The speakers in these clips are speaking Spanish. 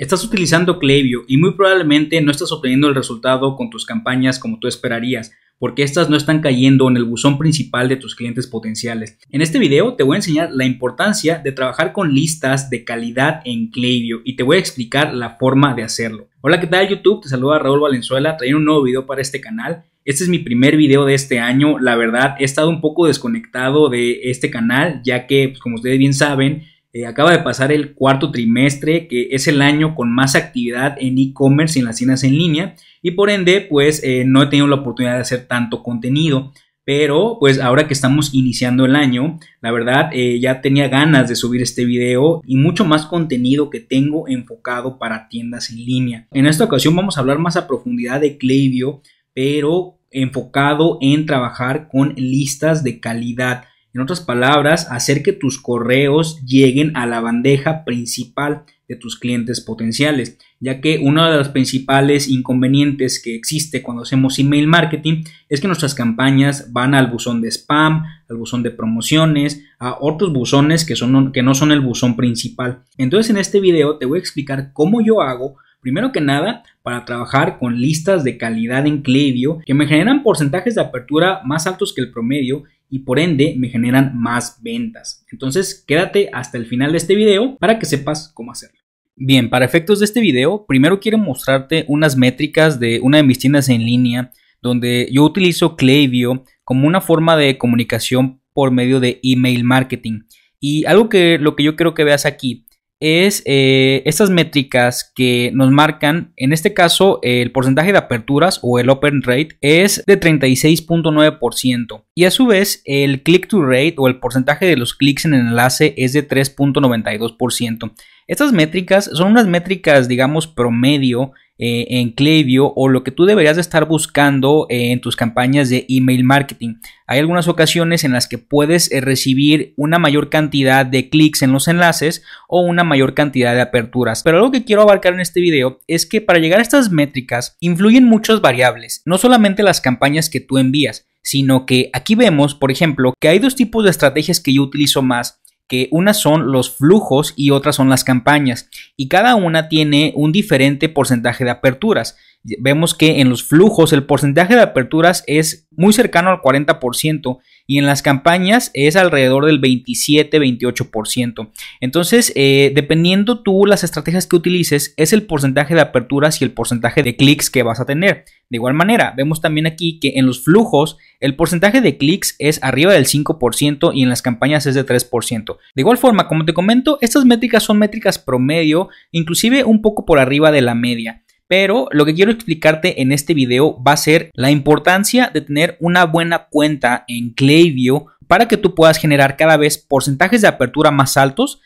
Estás utilizando Klaviyo y muy probablemente no estás obteniendo el resultado con tus campañas como tú esperarías, porque estas no están cayendo en el buzón principal de tus clientes potenciales. En este video te voy a enseñar la importancia de trabajar con listas de calidad en Klaviyo y te voy a explicar la forma de hacerlo. Hola, ¿qué tal YouTube? Te saluda Raúl Valenzuela, trayendo un nuevo video para este canal. Este es mi primer video de este año. La verdad, he estado un poco desconectado de este canal, ya que, pues, como ustedes bien saben, eh, acaba de pasar el cuarto trimestre, que es el año con más actividad en e-commerce y en las tiendas en línea, y por ende, pues eh, no he tenido la oportunidad de hacer tanto contenido. Pero pues ahora que estamos iniciando el año, la verdad eh, ya tenía ganas de subir este video y mucho más contenido que tengo enfocado para tiendas en línea. En esta ocasión vamos a hablar más a profundidad de Klaviyo, pero enfocado en trabajar con listas de calidad. En otras palabras, hacer que tus correos lleguen a la bandeja principal de tus clientes potenciales, ya que uno de los principales inconvenientes que existe cuando hacemos email marketing es que nuestras campañas van al buzón de spam, al buzón de promociones, a otros buzones que, son, que no son el buzón principal. Entonces en este video te voy a explicar cómo yo hago Primero que nada, para trabajar con listas de calidad en Klaviyo que me generan porcentajes de apertura más altos que el promedio y por ende me generan más ventas. Entonces quédate hasta el final de este video para que sepas cómo hacerlo. Bien, para efectos de este video, primero quiero mostrarte unas métricas de una de mis tiendas en línea donde yo utilizo Klaviyo como una forma de comunicación por medio de email marketing. Y algo que lo que yo quiero que veas aquí es eh, estas métricas que nos marcan, en este caso el porcentaje de aperturas o el open rate es de 36.9% y a su vez el click to rate o el porcentaje de los clics en el enlace es de 3.92%. Estas métricas son unas métricas digamos promedio eh, en Klaviyo o lo que tú deberías de estar buscando eh, en tus campañas de email marketing. Hay algunas ocasiones en las que puedes eh, recibir una mayor cantidad de clics en los enlaces o una mayor cantidad de aperturas. Pero lo que quiero abarcar en este video es que para llegar a estas métricas influyen muchas variables, no solamente las campañas que tú envías, sino que aquí vemos, por ejemplo, que hay dos tipos de estrategias que yo utilizo más que unas son los flujos y otras son las campañas, y cada una tiene un diferente porcentaje de aperturas. Vemos que en los flujos el porcentaje de aperturas es muy cercano al 40% y en las campañas es alrededor del 27-28%. Entonces, eh, dependiendo tú las estrategias que utilices, es el porcentaje de aperturas y el porcentaje de clics que vas a tener. De igual manera, vemos también aquí que en los flujos el porcentaje de clics es arriba del 5% y en las campañas es de 3%. De igual forma, como te comento, estas métricas son métricas promedio, inclusive un poco por arriba de la media. Pero lo que quiero explicarte en este video va a ser la importancia de tener una buena cuenta en Klaviyo para que tú puedas generar cada vez porcentajes de apertura más altos,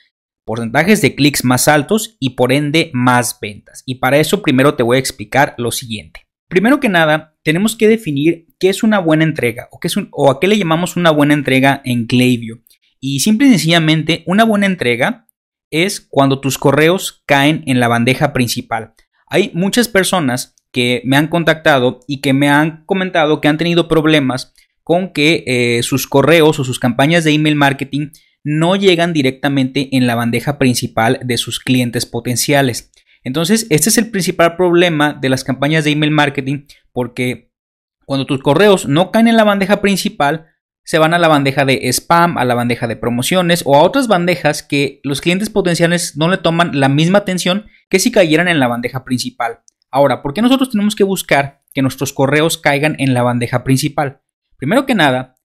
porcentajes de clics más altos y por ende más ventas. Y para eso primero te voy a explicar lo siguiente. Primero que nada, tenemos que definir qué es una buena entrega o, qué es o a qué le llamamos una buena entrega en Klaviyo. Y simple y sencillamente, una buena entrega es cuando tus correos caen en la bandeja principal. Hay muchas personas que me han contactado y que me han comentado que han tenido problemas con que eh, sus correos o sus campañas de email marketing no llegan directamente en la bandeja principal de sus clientes potenciales. Entonces, este es el principal problema de las campañas de email marketing porque cuando tus correos no caen en la bandeja principal, se van a la bandeja de spam, a la bandeja de promociones o a otras bandejas que los clientes potenciales no le toman la misma atención que si cayeran en la bandeja principal. Ahora, ¿por qué nosotros tenemos que buscar que nuestros correos caigan en la bandeja principal? Primero que nada,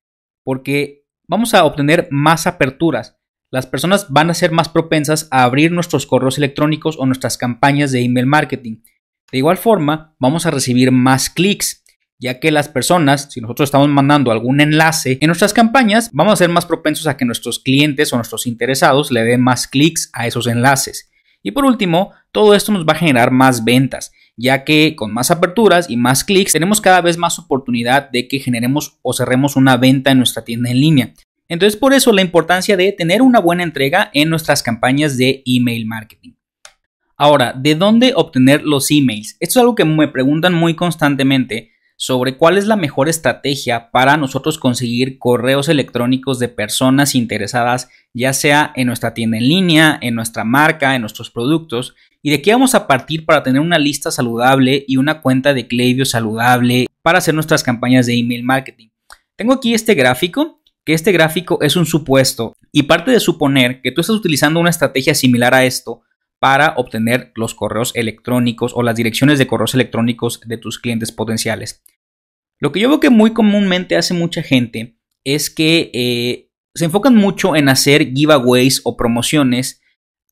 porque vamos a obtener más aperturas. Las personas van a ser más propensas a abrir nuestros correos electrónicos o nuestras campañas de email marketing. De igual forma, vamos a recibir más clics ya que las personas, si nosotros estamos mandando algún enlace en nuestras campañas, vamos a ser más propensos a que nuestros clientes o nuestros interesados le den más clics a esos enlaces. Y por último, todo esto nos va a generar más ventas, ya que con más aperturas y más clics tenemos cada vez más oportunidad de que generemos o cerremos una venta en nuestra tienda en línea. Entonces por eso la importancia de tener una buena entrega en nuestras campañas de email marketing. Ahora, ¿de dónde obtener los emails? Esto es algo que me preguntan muy constantemente sobre cuál es la mejor estrategia para nosotros conseguir correos electrónicos de personas interesadas, ya sea en nuestra tienda en línea, en nuestra marca, en nuestros productos, y de qué vamos a partir para tener una lista saludable y una cuenta de Klaviyo saludable para hacer nuestras campañas de email marketing. Tengo aquí este gráfico, que este gráfico es un supuesto y parte de suponer que tú estás utilizando una estrategia similar a esto para obtener los correos electrónicos o las direcciones de correos electrónicos de tus clientes potenciales. Lo que yo veo que muy comúnmente hace mucha gente es que eh, se enfocan mucho en hacer giveaways o promociones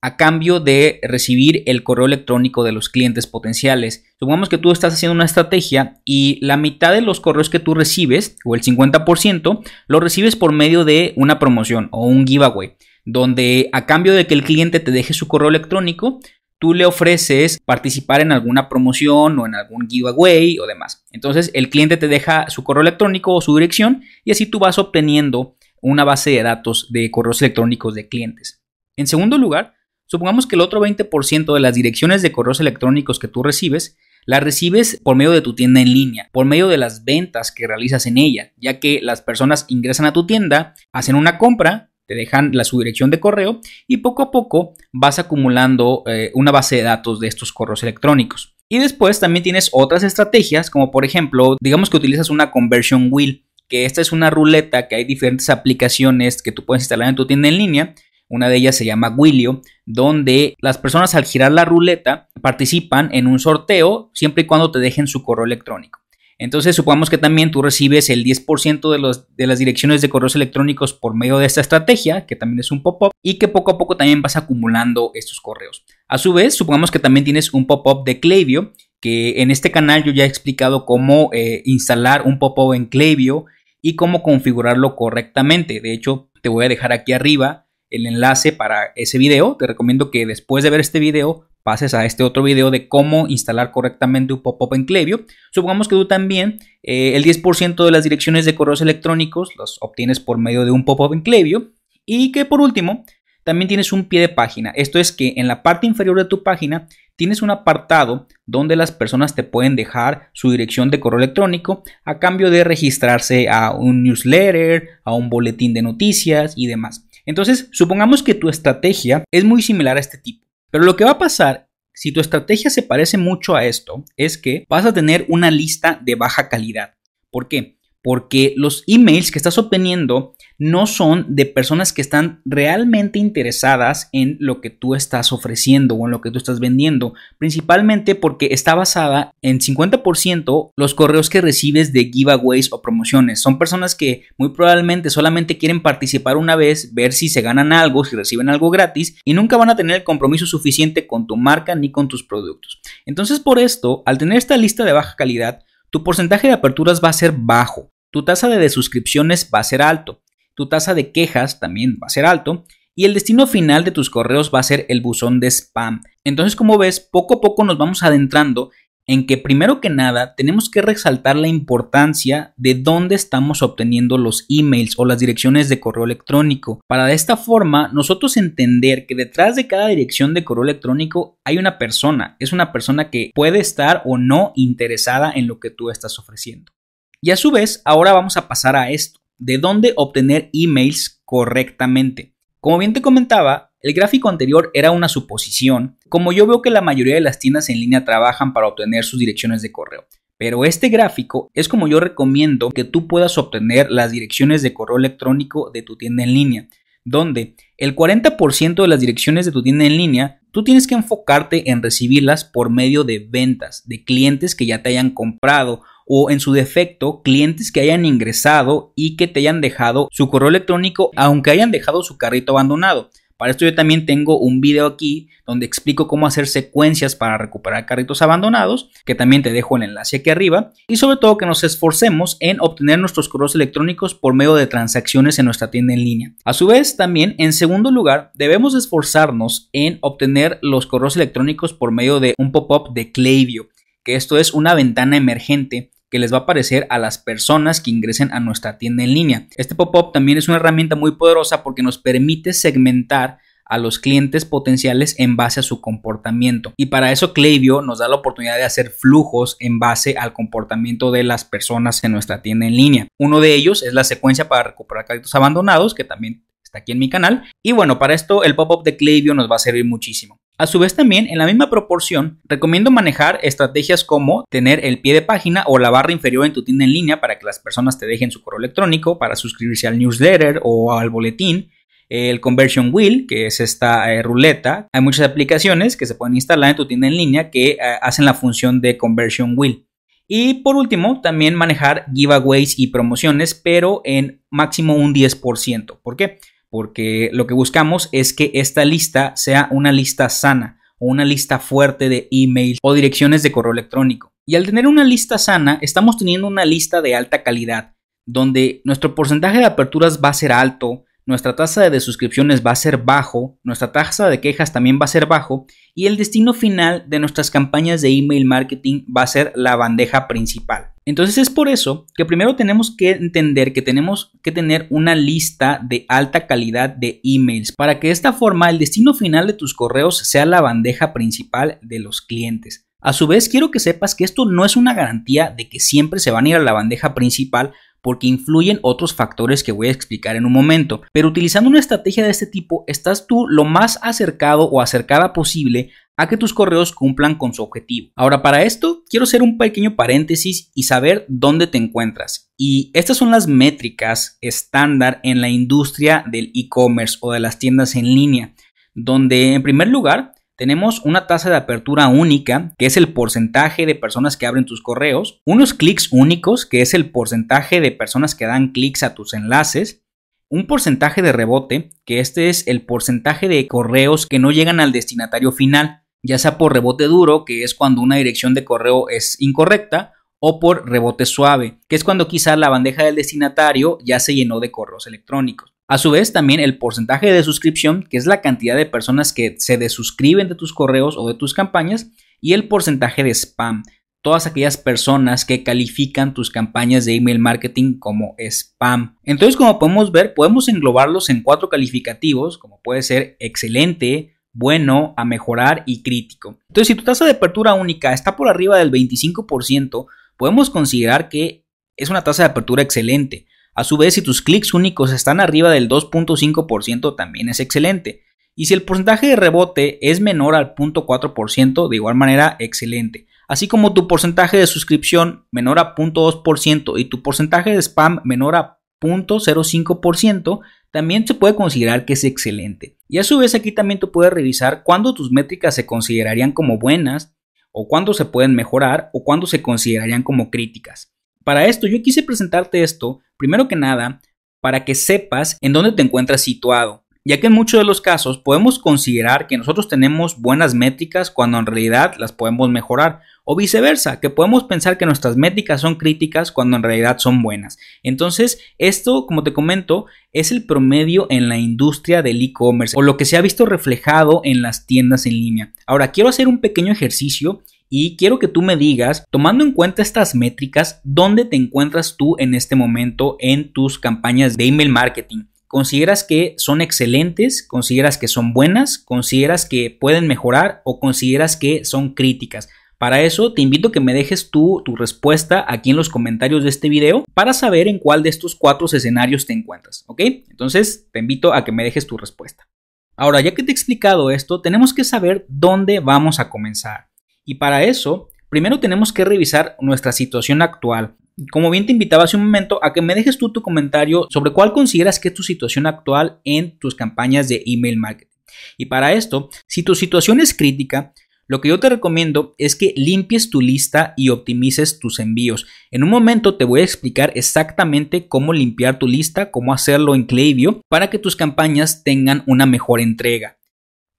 a cambio de recibir el correo electrónico de los clientes potenciales. Supongamos que tú estás haciendo una estrategia y la mitad de los correos que tú recibes, o el 50%, lo recibes por medio de una promoción o un giveaway donde a cambio de que el cliente te deje su correo electrónico, tú le ofreces participar en alguna promoción o en algún giveaway o demás. Entonces el cliente te deja su correo electrónico o su dirección y así tú vas obteniendo una base de datos de correos electrónicos de clientes. En segundo lugar, supongamos que el otro 20% de las direcciones de correos electrónicos que tú recibes las recibes por medio de tu tienda en línea, por medio de las ventas que realizas en ella, ya que las personas ingresan a tu tienda, hacen una compra, te dejan la, su dirección de correo y poco a poco vas acumulando eh, una base de datos de estos correos electrónicos. Y después también tienes otras estrategias, como por ejemplo, digamos que utilizas una conversion wheel, que esta es una ruleta que hay diferentes aplicaciones que tú puedes instalar en tu tienda en línea. Una de ellas se llama Willio, donde las personas al girar la ruleta participan en un sorteo siempre y cuando te dejen su correo electrónico. Entonces, supongamos que también tú recibes el 10% de, los, de las direcciones de correos electrónicos por medio de esta estrategia, que también es un pop-up, y que poco a poco también vas acumulando estos correos. A su vez, supongamos que también tienes un pop-up de Klaviyo, que en este canal yo ya he explicado cómo eh, instalar un pop-up en Klaviyo y cómo configurarlo correctamente. De hecho, te voy a dejar aquí arriba el enlace para ese video. Te recomiendo que después de ver este video pases a este otro video de cómo instalar correctamente un pop-up en Klaviyo. Supongamos que tú también eh, el 10% de las direcciones de correos electrónicos los obtienes por medio de un pop-up en Klaviyo y que por último también tienes un pie de página. Esto es que en la parte inferior de tu página tienes un apartado donde las personas te pueden dejar su dirección de correo electrónico a cambio de registrarse a un newsletter, a un boletín de noticias y demás. Entonces, supongamos que tu estrategia es muy similar a este tipo. Pero lo que va a pasar si tu estrategia se parece mucho a esto es que vas a tener una lista de baja calidad. ¿Por qué? Porque los emails que estás obteniendo no son de personas que están realmente interesadas en lo que tú estás ofreciendo o en lo que tú estás vendiendo, principalmente porque está basada en 50% los correos que recibes de giveaways o promociones. Son personas que muy probablemente solamente quieren participar una vez, ver si se ganan algo, si reciben algo gratis y nunca van a tener el compromiso suficiente con tu marca ni con tus productos. Entonces por esto, al tener esta lista de baja calidad, tu porcentaje de aperturas va a ser bajo tu tasa de desuscripciones va a ser alto, tu tasa de quejas también va a ser alto y el destino final de tus correos va a ser el buzón de spam. Entonces, como ves, poco a poco nos vamos adentrando en que primero que nada tenemos que resaltar la importancia de dónde estamos obteniendo los emails o las direcciones de correo electrónico, para de esta forma nosotros entender que detrás de cada dirección de correo electrónico hay una persona, es una persona que puede estar o no interesada en lo que tú estás ofreciendo. Y a su vez, ahora vamos a pasar a esto, de dónde obtener emails correctamente. Como bien te comentaba, el gráfico anterior era una suposición, como yo veo que la mayoría de las tiendas en línea trabajan para obtener sus direcciones de correo. Pero este gráfico es como yo recomiendo que tú puedas obtener las direcciones de correo electrónico de tu tienda en línea, donde el 40% de las direcciones de tu tienda en línea tú tienes que enfocarte en recibirlas por medio de ventas, de clientes que ya te hayan comprado o en su defecto clientes que hayan ingresado y que te hayan dejado su correo electrónico aunque hayan dejado su carrito abandonado. Para esto yo también tengo un video aquí donde explico cómo hacer secuencias para recuperar carritos abandonados, que también te dejo el enlace aquí arriba, y sobre todo que nos esforcemos en obtener nuestros correos electrónicos por medio de transacciones en nuestra tienda en línea. A su vez, también, en segundo lugar, debemos esforzarnos en obtener los correos electrónicos por medio de un pop-up de Klaviyo, que esto es una ventana emergente que les va a aparecer a las personas que ingresen a nuestra tienda en línea. Este pop-up también es una herramienta muy poderosa porque nos permite segmentar a los clientes potenciales en base a su comportamiento. Y para eso Klaviyo nos da la oportunidad de hacer flujos en base al comportamiento de las personas en nuestra tienda en línea. Uno de ellos es la secuencia para recuperar carritos abandonados, que también está aquí en mi canal. Y bueno, para esto el pop-up de Klaviyo nos va a servir muchísimo. A su vez también, en la misma proporción, recomiendo manejar estrategias como tener el pie de página o la barra inferior en tu tienda en línea para que las personas te dejen su correo electrónico para suscribirse al newsletter o al boletín el Conversion Wheel, que es esta eh, ruleta. Hay muchas aplicaciones que se pueden instalar en tu tienda en línea que eh, hacen la función de Conversion Wheel. Y por último, también manejar giveaways y promociones, pero en máximo un 10%. ¿Por qué? Porque lo que buscamos es que esta lista sea una lista sana o una lista fuerte de emails o direcciones de correo electrónico. Y al tener una lista sana, estamos teniendo una lista de alta calidad, donde nuestro porcentaje de aperturas va a ser alto, nuestra tasa de suscripciones va a ser bajo, nuestra tasa de quejas también va a ser bajo y el destino final de nuestras campañas de email marketing va a ser la bandeja principal. Entonces es por eso que primero tenemos que entender que tenemos que tener una lista de alta calidad de emails para que de esta forma el destino final de tus correos sea la bandeja principal de los clientes. A su vez quiero que sepas que esto no es una garantía de que siempre se van a ir a la bandeja principal porque influyen otros factores que voy a explicar en un momento. Pero utilizando una estrategia de este tipo, estás tú lo más acercado o acercada posible a que tus correos cumplan con su objetivo. Ahora, para esto, quiero hacer un pequeño paréntesis y saber dónde te encuentras. Y estas son las métricas estándar en la industria del e-commerce o de las tiendas en línea, donde en primer lugar tenemos una tasa de apertura única, que es el porcentaje de personas que abren tus correos, unos clics únicos, que es el porcentaje de personas que dan clics a tus enlaces, un porcentaje de rebote, que este es el porcentaje de correos que no llegan al destinatario final, ya sea por rebote duro, que es cuando una dirección de correo es incorrecta, o por rebote suave, que es cuando quizá la bandeja del destinatario ya se llenó de correos electrónicos. A su vez, también el porcentaje de suscripción, que es la cantidad de personas que se desuscriben de tus correos o de tus campañas, y el porcentaje de spam, todas aquellas personas que califican tus campañas de email marketing como spam. Entonces, como podemos ver, podemos englobarlos en cuatro calificativos, como puede ser excelente, bueno, a mejorar y crítico. Entonces, si tu tasa de apertura única está por arriba del 25%, podemos considerar que es una tasa de apertura excelente. A su vez, si tus clics únicos están arriba del 2.5%, también es excelente. Y si el porcentaje de rebote es menor al 0.4%, de igual manera, excelente. Así como tu porcentaje de suscripción menor a 0.2% y tu porcentaje de spam menor a 0.05%, también se puede considerar que es excelente. Y a su vez aquí también tú puedes revisar cuándo tus métricas se considerarían como buenas, o cuándo se pueden mejorar, o cuándo se considerarían como críticas. Para esto yo quise presentarte esto, primero que nada, para que sepas en dónde te encuentras situado, ya que en muchos de los casos podemos considerar que nosotros tenemos buenas métricas cuando en realidad las podemos mejorar, o viceversa, que podemos pensar que nuestras métricas son críticas cuando en realidad son buenas. Entonces, esto, como te comento, es el promedio en la industria del e-commerce, o lo que se ha visto reflejado en las tiendas en línea. Ahora, quiero hacer un pequeño ejercicio y quiero que tú me digas, tomando en cuenta estas métricas, dónde te encuentras tú en este momento en tus campañas de email marketing. ¿Consideras que son excelentes? ¿Consideras que son buenas? ¿Consideras que pueden mejorar? ¿O consideras que son críticas? Para eso te invito a que me dejes tú tu respuesta aquí en los comentarios de este video para saber en cuál de estos cuatro escenarios te encuentras, ¿ok? Entonces te invito a que me dejes tu respuesta. Ahora, ya que te he explicado esto, tenemos que saber dónde vamos a comenzar. Y para eso, primero tenemos que revisar nuestra situación actual. Como bien te invitaba hace un momento a que me dejes tú tu comentario sobre cuál consideras que es tu situación actual en tus campañas de email marketing. Y para esto, si tu situación es crítica, lo que yo te recomiendo es que limpies tu lista y optimices tus envíos. En un momento te voy a explicar exactamente cómo limpiar tu lista, cómo hacerlo en Klaviyo para que tus campañas tengan una mejor entrega.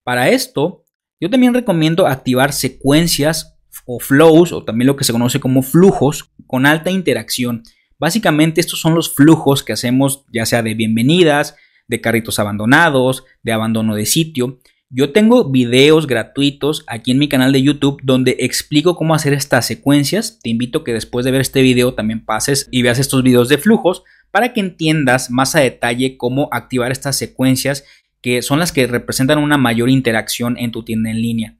Para esto, yo también recomiendo activar secuencias o flows, o también lo que se conoce como flujos, con alta interacción. Básicamente estos son los flujos que hacemos ya sea de bienvenidas, de carritos abandonados, de abandono de sitio. Yo tengo videos gratuitos aquí en mi canal de YouTube donde explico cómo hacer estas secuencias. Te invito que después de ver este video también pases y veas estos videos de flujos para que entiendas más a detalle cómo activar estas secuencias que son las que representan una mayor interacción en tu tienda en línea.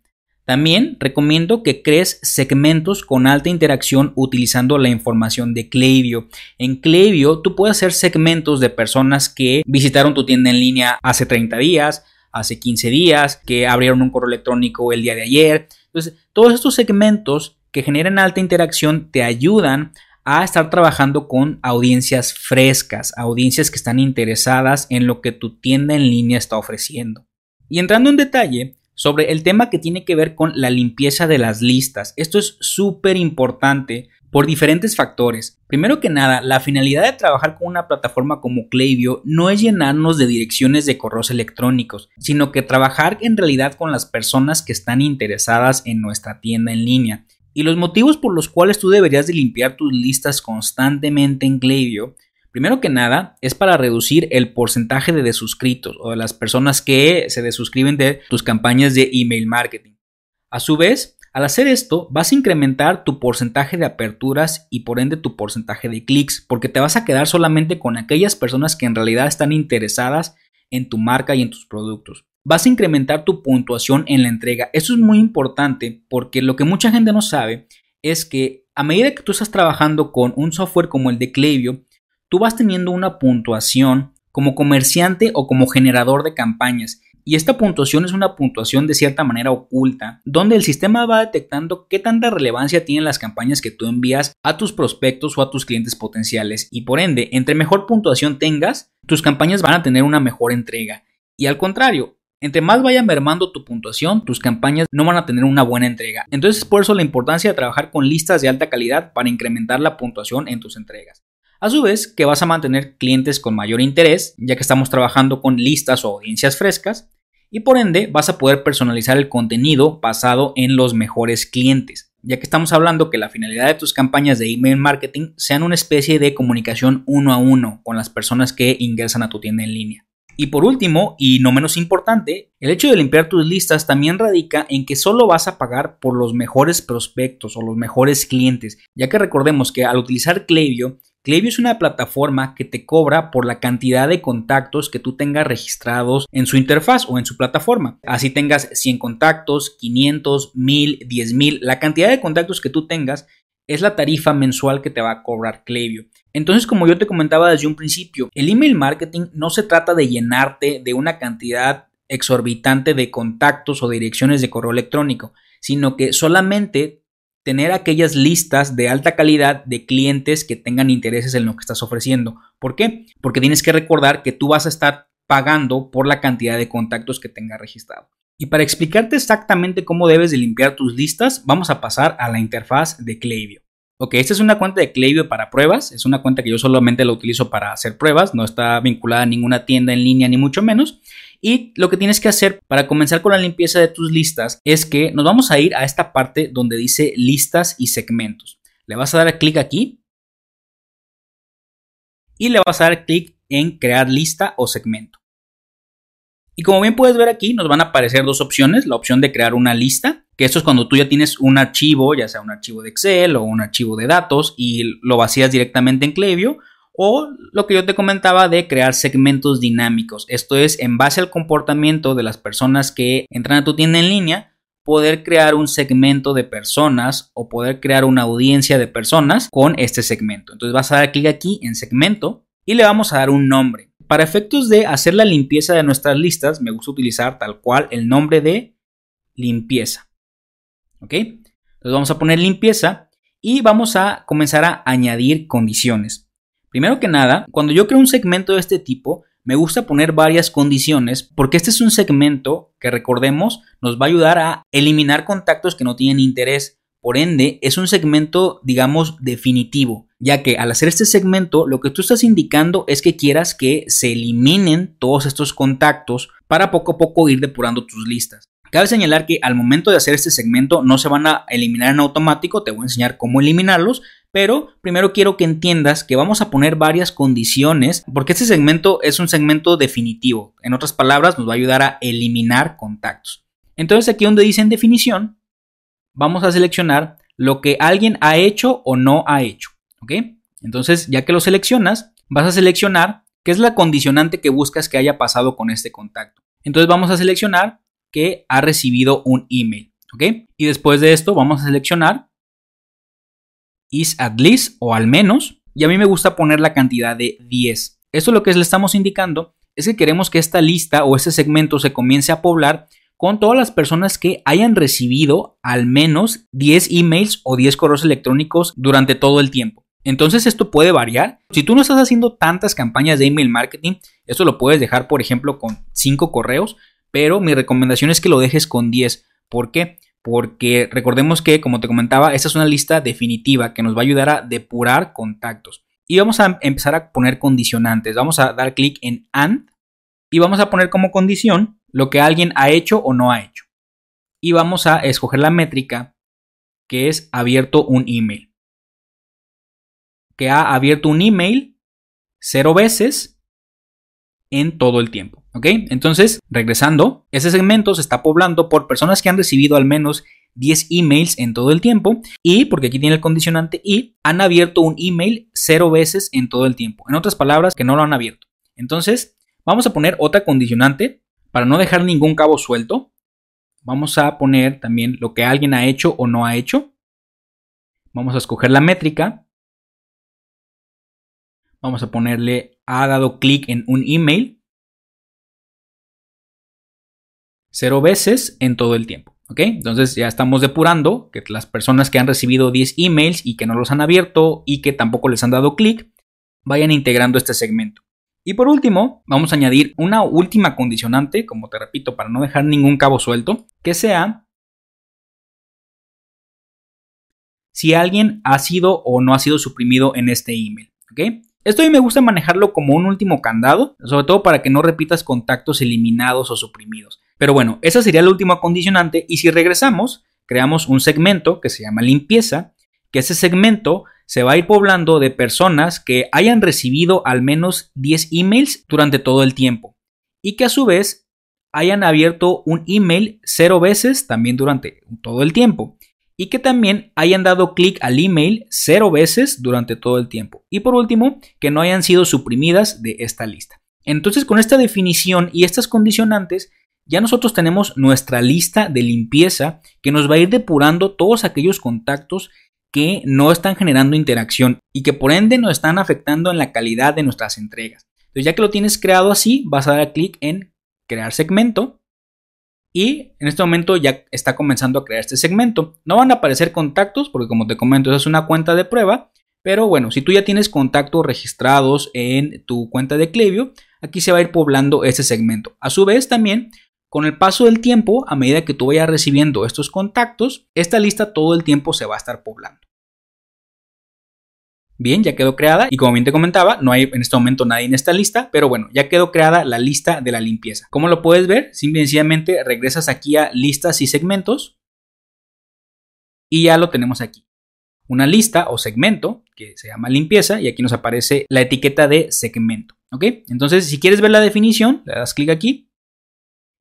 También recomiendo que crees segmentos con alta interacción utilizando la información de Klaviyo. En Klaviyo tú puedes hacer segmentos de personas que visitaron tu tienda en línea hace 30 días, hace 15 días, que abrieron un correo electrónico el día de ayer. Entonces, todos estos segmentos que generan alta interacción te ayudan a estar trabajando con audiencias frescas, audiencias que están interesadas en lo que tu tienda en línea está ofreciendo. Y entrando en detalle, sobre el tema que tiene que ver con la limpieza de las listas. Esto es súper importante por diferentes factores. Primero que nada, la finalidad de trabajar con una plataforma como Klaviyo no es llenarnos de direcciones de correos electrónicos, sino que trabajar en realidad con las personas que están interesadas en nuestra tienda en línea. Y los motivos por los cuales tú deberías de limpiar tus listas constantemente en Klaviyo Primero que nada, es para reducir el porcentaje de desuscritos o de las personas que se desuscriben de tus campañas de email marketing. A su vez, al hacer esto, vas a incrementar tu porcentaje de aperturas y por ende tu porcentaje de clics, porque te vas a quedar solamente con aquellas personas que en realidad están interesadas en tu marca y en tus productos. Vas a incrementar tu puntuación en la entrega. Eso es muy importante porque lo que mucha gente no sabe es que a medida que tú estás trabajando con un software como el de Klaviyo, tú vas teniendo una puntuación como comerciante o como generador de campañas. Y esta puntuación es una puntuación de cierta manera oculta, donde el sistema va detectando qué tanta relevancia tienen las campañas que tú envías a tus prospectos o a tus clientes potenciales. Y por ende, entre mejor puntuación tengas, tus campañas van a tener una mejor entrega. Y al contrario, entre más vaya mermando tu puntuación, tus campañas no van a tener una buena entrega. Entonces, por eso la importancia de trabajar con listas de alta calidad para incrementar la puntuación en tus entregas. A su vez, que vas a mantener clientes con mayor interés, ya que estamos trabajando con listas o audiencias frescas, y por ende vas a poder personalizar el contenido basado en los mejores clientes, ya que estamos hablando que la finalidad de tus campañas de email marketing sean una especie de comunicación uno a uno con las personas que ingresan a tu tienda en línea. Y por último, y no menos importante, el hecho de limpiar tus listas también radica en que solo vas a pagar por los mejores prospectos o los mejores clientes, ya que recordemos que al utilizar Klaviyo Klaviyo es una plataforma que te cobra por la cantidad de contactos que tú tengas registrados en su interfaz o en su plataforma. Así tengas 100 contactos, 500, 1000, 10000, la cantidad de contactos que tú tengas es la tarifa mensual que te va a cobrar Klaviyo. Entonces, como yo te comentaba desde un principio, el email marketing no se trata de llenarte de una cantidad exorbitante de contactos o direcciones de correo electrónico, sino que solamente tener aquellas listas de alta calidad de clientes que tengan intereses en lo que estás ofreciendo. ¿Por qué? Porque tienes que recordar que tú vas a estar pagando por la cantidad de contactos que tenga registrado. Y para explicarte exactamente cómo debes de limpiar tus listas, vamos a pasar a la interfaz de Klaviyo. Ok, esta es una cuenta de Klaviyo para pruebas, es una cuenta que yo solamente la utilizo para hacer pruebas, no está vinculada a ninguna tienda en línea ni mucho menos. Y lo que tienes que hacer para comenzar con la limpieza de tus listas es que nos vamos a ir a esta parte donde dice listas y segmentos. Le vas a dar clic aquí y le vas a dar clic en crear lista o segmento. Y como bien puedes ver aquí, nos van a aparecer dos opciones. La opción de crear una lista, que esto es cuando tú ya tienes un archivo, ya sea un archivo de Excel o un archivo de datos y lo vacías directamente en Klaviyo o lo que yo te comentaba de crear segmentos dinámicos. Esto es en base al comportamiento de las personas que entran a tu tienda en línea, poder crear un segmento de personas o poder crear una audiencia de personas con este segmento. Entonces vas a dar clic aquí en segmento y le vamos a dar un nombre. Para efectos de hacer la limpieza de nuestras listas, me gusta utilizar tal cual el nombre de limpieza. ¿Ok? Entonces vamos a poner limpieza y vamos a comenzar a añadir condiciones. Primero que nada, cuando yo creo un segmento de este tipo, me gusta poner varias condiciones porque este es un segmento que recordemos nos va a ayudar a eliminar contactos que no tienen interés. Por ende, es un segmento, digamos, definitivo, ya que al hacer este segmento, lo que tú estás indicando es que quieras que se eliminen todos estos contactos para poco a poco ir depurando tus listas. Cabe señalar que al momento de hacer este segmento no se van a eliminar en automático, te voy a enseñar cómo eliminarlos, pero primero quiero que entiendas que vamos a poner varias condiciones porque este segmento es un segmento definitivo. En otras palabras, nos va a ayudar a eliminar contactos. Entonces aquí donde dice en definición, vamos a seleccionar lo que alguien ha hecho o no ha hecho. ¿Ok? Entonces, ya que lo seleccionas, vas a seleccionar qué es la condicionante que buscas que haya pasado con este contacto. Entonces vamos a seleccionar que ha recibido un email. ¿Ok? Y después de esto vamos a seleccionar is at least o al menos. Y a mí me gusta poner la cantidad de 10. Esto lo que le estamos indicando es que queremos que esta lista o este segmento se comience a poblar con todas las personas que hayan recibido al menos 10 emails o 10 correos electrónicos durante todo el tiempo. Entonces esto puede variar. Si tú no estás haciendo tantas campañas de email marketing, esto lo puedes dejar, por ejemplo, con 5 correos, pero mi recomendación es que lo dejes con 10. ¿Por qué? Porque recordemos que, como te comentaba, esta es una lista definitiva que nos va a ayudar a depurar contactos. Y vamos a empezar a poner condicionantes. Vamos a dar clic en AND y vamos a poner como condición lo que alguien ha hecho o no ha hecho. Y vamos a escoger la métrica que es abierto un email. Que ha abierto un email cero veces en todo el tiempo. ¿Ok? Entonces, regresando, ese segmento se está poblando por personas que han recibido al menos 10 emails en todo el tiempo y, porque aquí tiene el condicionante y, han abierto un email cero veces en todo el tiempo. En otras palabras, que no lo han abierto. Entonces, vamos a poner otra condicionante para no dejar ningún cabo suelto. Vamos a poner también lo que alguien ha hecho o no ha hecho. Vamos a escoger la métrica. Vamos a ponerle ha dado clic en un email cero veces en todo el tiempo. ¿Ok? Entonces ya estamos depurando que las personas que han recibido 10 emails y que no los han abierto y que tampoco les han dado clic, vayan integrando este segmento. Y por último, vamos a añadir una última condicionante, como te repito, para no dejar ningún cabo suelto, que sea si alguien ha sido o no ha sido suprimido en este email. ¿Ok? Esto a mí me gusta manejarlo como un último candado, sobre todo para que no repitas contactos eliminados o suprimidos. Pero bueno, esa sería la última condicionante y si regresamos, creamos un segmento que se llama limpieza, que ese segmento se va a ir poblando de personas que hayan recibido al menos 10 emails durante todo el tiempo y que a su vez hayan abierto un email cero veces también durante todo el tiempo y que también hayan dado clic al email cero veces durante todo el tiempo. Y por último, que no hayan sido suprimidas de esta lista. Entonces, con esta definición y estas condicionantes, ya nosotros tenemos nuestra lista de limpieza que nos va a ir depurando todos aquellos contactos que no están generando interacción y que por ende nos están afectando en la calidad de nuestras entregas. Entonces ya que lo tienes creado así, vas a dar clic en crear segmento y en este momento ya está comenzando a crear este segmento. No van a aparecer contactos porque como te comento, es una cuenta de prueba, pero bueno, si tú ya tienes contactos registrados en tu cuenta de Klaviyo, aquí se va a ir poblando este segmento. A su vez también con el paso del tiempo, a medida que tú vayas recibiendo estos contactos, esta lista todo el tiempo se va a estar poblando. Bien, ya quedó creada y como bien te comentaba, no hay en este momento nadie en esta lista, pero bueno, ya quedó creada la lista de la limpieza. ¿Cómo lo puedes ver? Simplemente regresas aquí a listas y segmentos y ya lo tenemos aquí. Una lista o segmento que se llama limpieza y aquí nos aparece la etiqueta de segmento. ¿Ok? Entonces, si quieres ver la definición, le das clic aquí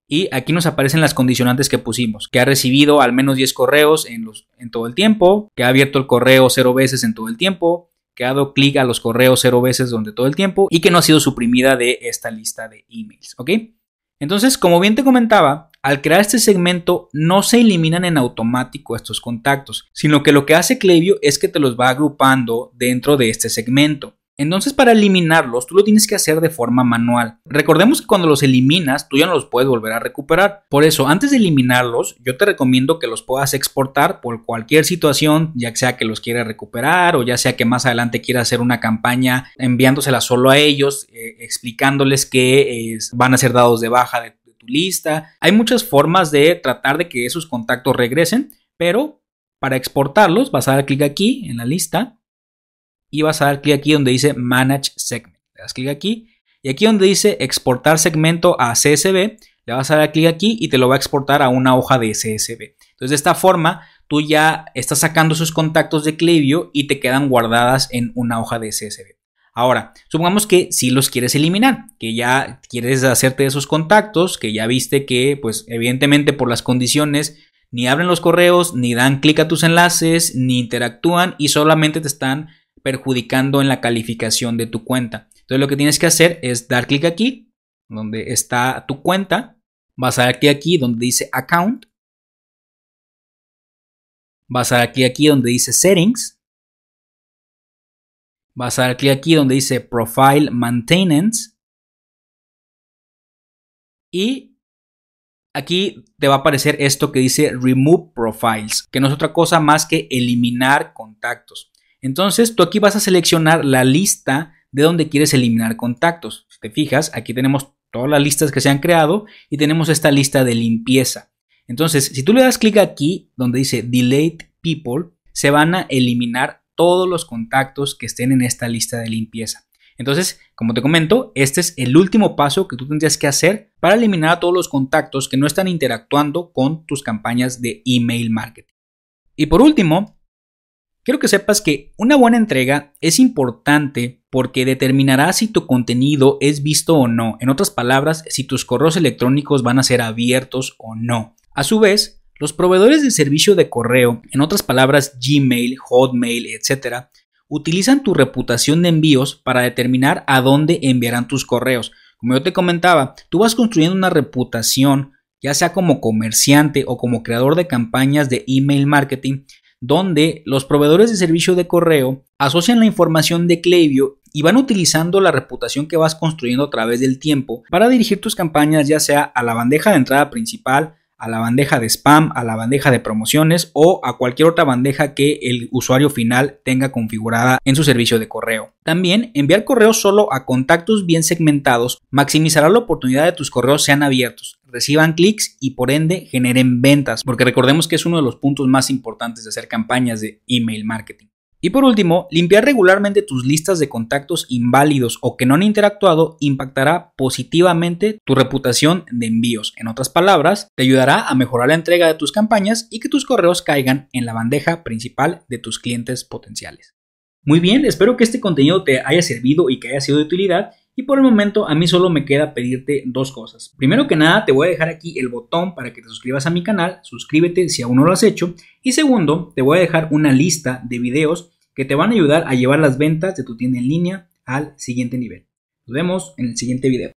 y aquí nos aparecen las condicionantes que pusimos, que ha recibido al menos 10 correos en, los, en todo el tiempo, que ha abierto el correo cero veces en todo el tiempo, que ha dado clic a los correos cero veces durante todo el tiempo y que no ha sido suprimida de esta lista de emails, ¿ok? Entonces, como bien te comentaba, al crear este segmento no se eliminan en automático estos contactos, sino que lo que hace Klaviyo es que te los va agrupando dentro de este segmento. Entonces para eliminarlos tú lo tienes que hacer de forma manual. Recordemos que cuando los eliminas tú ya no los puedes volver a recuperar. Por eso antes de eliminarlos yo te recomiendo que los puedas exportar por cualquier situación, ya sea que los quieras recuperar o ya sea que más adelante quieras hacer una campaña enviándosela solo a ellos, eh, explicándoles que van a ser dados de baja de, de tu lista. Hay muchas formas de tratar de que esos contactos regresen, pero para exportarlos vas a dar clic aquí en la lista y vas a dar clic aquí donde dice Manage Segment. Le das clic aquí y aquí donde dice exportar segmento a CSV, le vas a dar clic aquí y te lo va a exportar a una hoja de CSV. Entonces de esta forma tú ya estás sacando esos contactos de Klaviyo y te quedan guardadas en una hoja de CSV. Ahora, supongamos que si los quieres eliminar, que ya quieres hacerte de esos contactos, que ya viste que, pues, evidentemente por las condiciones, ni abren los correos, ni dan clic a tus enlaces, ni interactúan y solamente te están perjudicando en la calificación de tu cuenta. Entonces lo que tienes que hacer es dar clic aquí, donde está tu cuenta, vas a dar clic aquí donde dice Account. Vas a dar clic aquí donde dice Settings. Vas a dar clic aquí donde dice Profile Maintenance. Y aquí te va a aparecer esto que dice Remove Profiles, que no es otra cosa más que eliminar contactos. Entonces tú aquí vas a seleccionar la lista de donde quieres eliminar contactos. Si te fijas, aquí tenemos todas las listas que se han creado y tenemos esta lista de limpieza. Entonces, si tú le das clic aquí donde dice Delete People, se van a eliminar todos los contactos que estén en esta lista de limpieza. Entonces, como te comento, este es el último paso que tú tendrías que hacer para eliminar a todos los contactos que no están interactuando con tus campañas de email marketing. Y por último, quiero que sepas que una buena entrega es importante porque determinará si tu contenido es visto o no. En otras palabras, si tus correos electrónicos van a ser abiertos o no. A su vez, los proveedores de servicio de correo, en otras palabras Gmail, Hotmail, etc., utilizan tu reputación de envíos para determinar a dónde enviarán tus correos. Como yo te comentaba, tú vas construyendo una reputación, ya sea como comerciante o como creador de campañas de email marketing, donde los proveedores de servicio de correo asocian la información de Klaviyo y van utilizando la reputación que vas construyendo a través del tiempo para dirigir tus campañas ya sea a la bandeja de entrada principal, a la bandeja de spam, a la bandeja de promociones o a cualquier otra bandeja que el usuario final tenga configurada en su servicio de correo. También enviar correos solo a contactos bien segmentados maximizará la oportunidad de tus correos sean abiertos, reciban clics y por ende generen ventas, porque recordemos que es uno de los puntos más importantes de hacer campañas de email marketing. Y por último, limpiar regularmente tus listas de contactos inválidos o que no han interactuado impactará positivamente tu reputación de envíos. En otras palabras, te ayudará a mejorar la entrega de tus campañas y que tus correos caigan en la bandeja principal de tus clientes potenciales. Muy bien, espero que este contenido te haya servido y que haya sido de utilidad. Y por el momento a mí solo me queda pedirte dos cosas. Primero que nada te voy a dejar aquí el botón para que te suscribas a mi canal, suscríbete si aún no lo has hecho. Y segundo, te voy a dejar una lista de videos que te van a ayudar a llevar las ventas de tu tienda en línea al siguiente nivel. Nos vemos en el siguiente video.